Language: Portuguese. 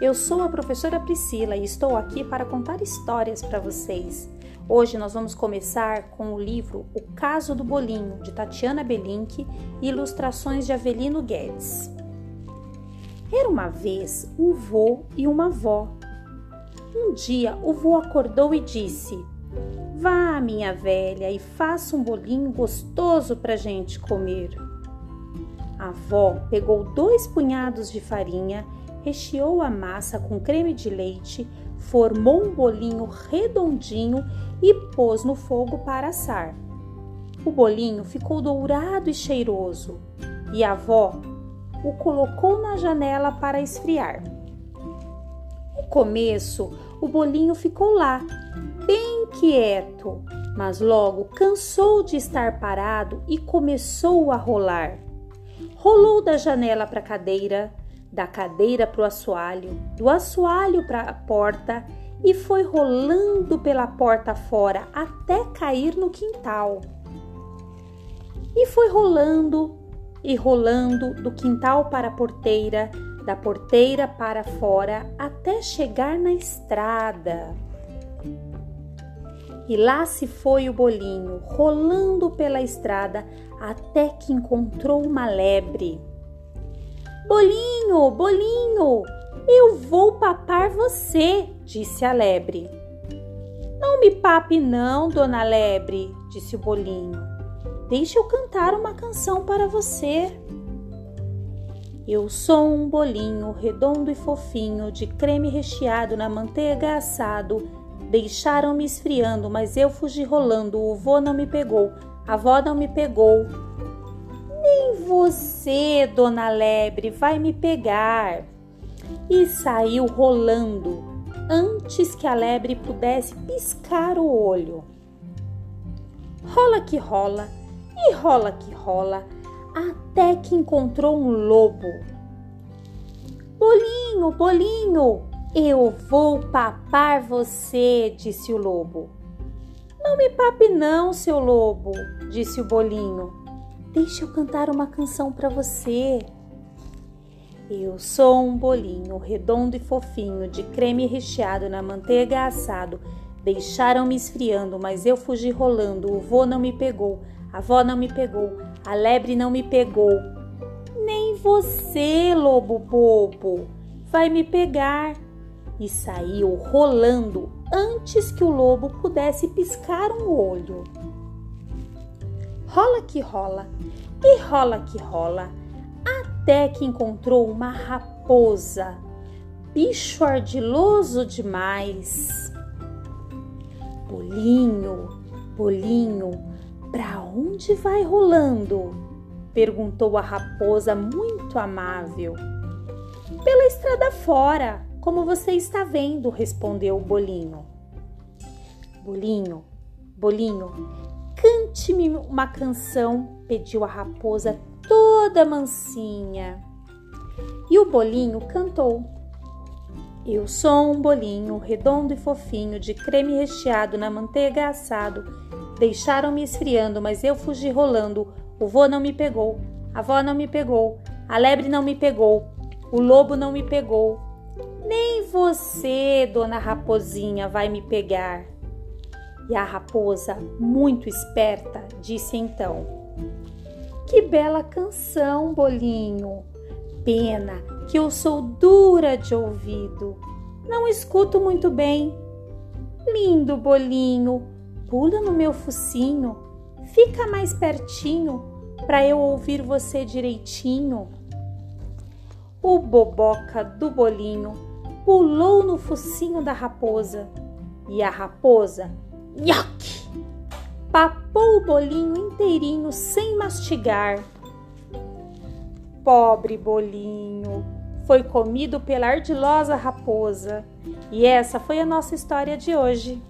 Eu sou a professora Priscila e estou aqui para contar histórias para vocês. Hoje nós vamos começar com o livro O Caso do Bolinho, de Tatiana Belink e ilustrações de Avelino Guedes. Era uma vez um vô e uma avó. Um dia o vô acordou e disse: Vá, minha velha, e faça um bolinho gostoso para gente comer. A avó pegou dois punhados de farinha recheou a massa com creme de leite, formou um bolinho redondinho e pôs no fogo para assar. O bolinho ficou dourado e cheiroso e a avó o colocou na janela para esfriar. No começo, o bolinho ficou lá, bem quieto, mas logo cansou de estar parado e começou a rolar. Rolou da janela para a cadeira, da cadeira para o assoalho, do assoalho para a porta e foi rolando pela porta fora até cair no quintal. E foi rolando e rolando do quintal para a porteira, da porteira para fora até chegar na estrada. E lá se foi o bolinho, rolando pela estrada até que encontrou uma lebre. Bolinho, bolinho, eu vou papar você, disse a lebre. Não me pape, não, dona lebre, disse o bolinho. Deixe eu cantar uma canção para você. Eu sou um bolinho redondo e fofinho, de creme recheado na manteiga assado. Deixaram-me esfriando, mas eu fugi rolando. O vô não me pegou, a avó não me pegou. Você, dona Lebre, vai me pegar. E saiu rolando antes que a lebre pudesse piscar o olho. Rola que rola e rola que rola, até que encontrou um lobo. Bolinho, bolinho, eu vou papar você, disse o lobo. Não me pape não, seu lobo, disse o bolinho. Deixa eu cantar uma canção para você. Eu sou um bolinho redondo e fofinho, de creme recheado na manteiga assado. Deixaram-me esfriando, mas eu fugi rolando. O vô não me pegou, a avó não me pegou, a lebre não me pegou. Nem você, lobo bobo, vai me pegar. E saiu rolando antes que o lobo pudesse piscar um olho rola que rola e rola que rola, até que encontrou uma raposa, bicho ardiloso demais. Bolinho, bolinho, pra onde vai rolando? perguntou a raposa muito amável. Pela estrada fora, como você está vendo, respondeu o bolinho. Bolinho, bolinho, Cante-me uma canção, pediu a raposa toda mansinha. E o bolinho cantou. Eu sou um bolinho redondo e fofinho, de creme recheado na manteiga assado. Deixaram-me esfriando, mas eu fugi rolando. O vô não me pegou, a avó não me pegou, a lebre não me pegou, o lobo não me pegou. Nem você, dona raposinha, vai me pegar. E a raposa, muito esperta, disse então: Que bela canção, bolinho! Pena que eu sou dura de ouvido, não escuto muito bem. Lindo bolinho, pula no meu focinho, fica mais pertinho para eu ouvir você direitinho. O boboca do bolinho pulou no focinho da raposa e a raposa Nhoque! Papou o bolinho inteirinho sem mastigar. Pobre bolinho! Foi comido pela ardilosa raposa. E essa foi a nossa história de hoje.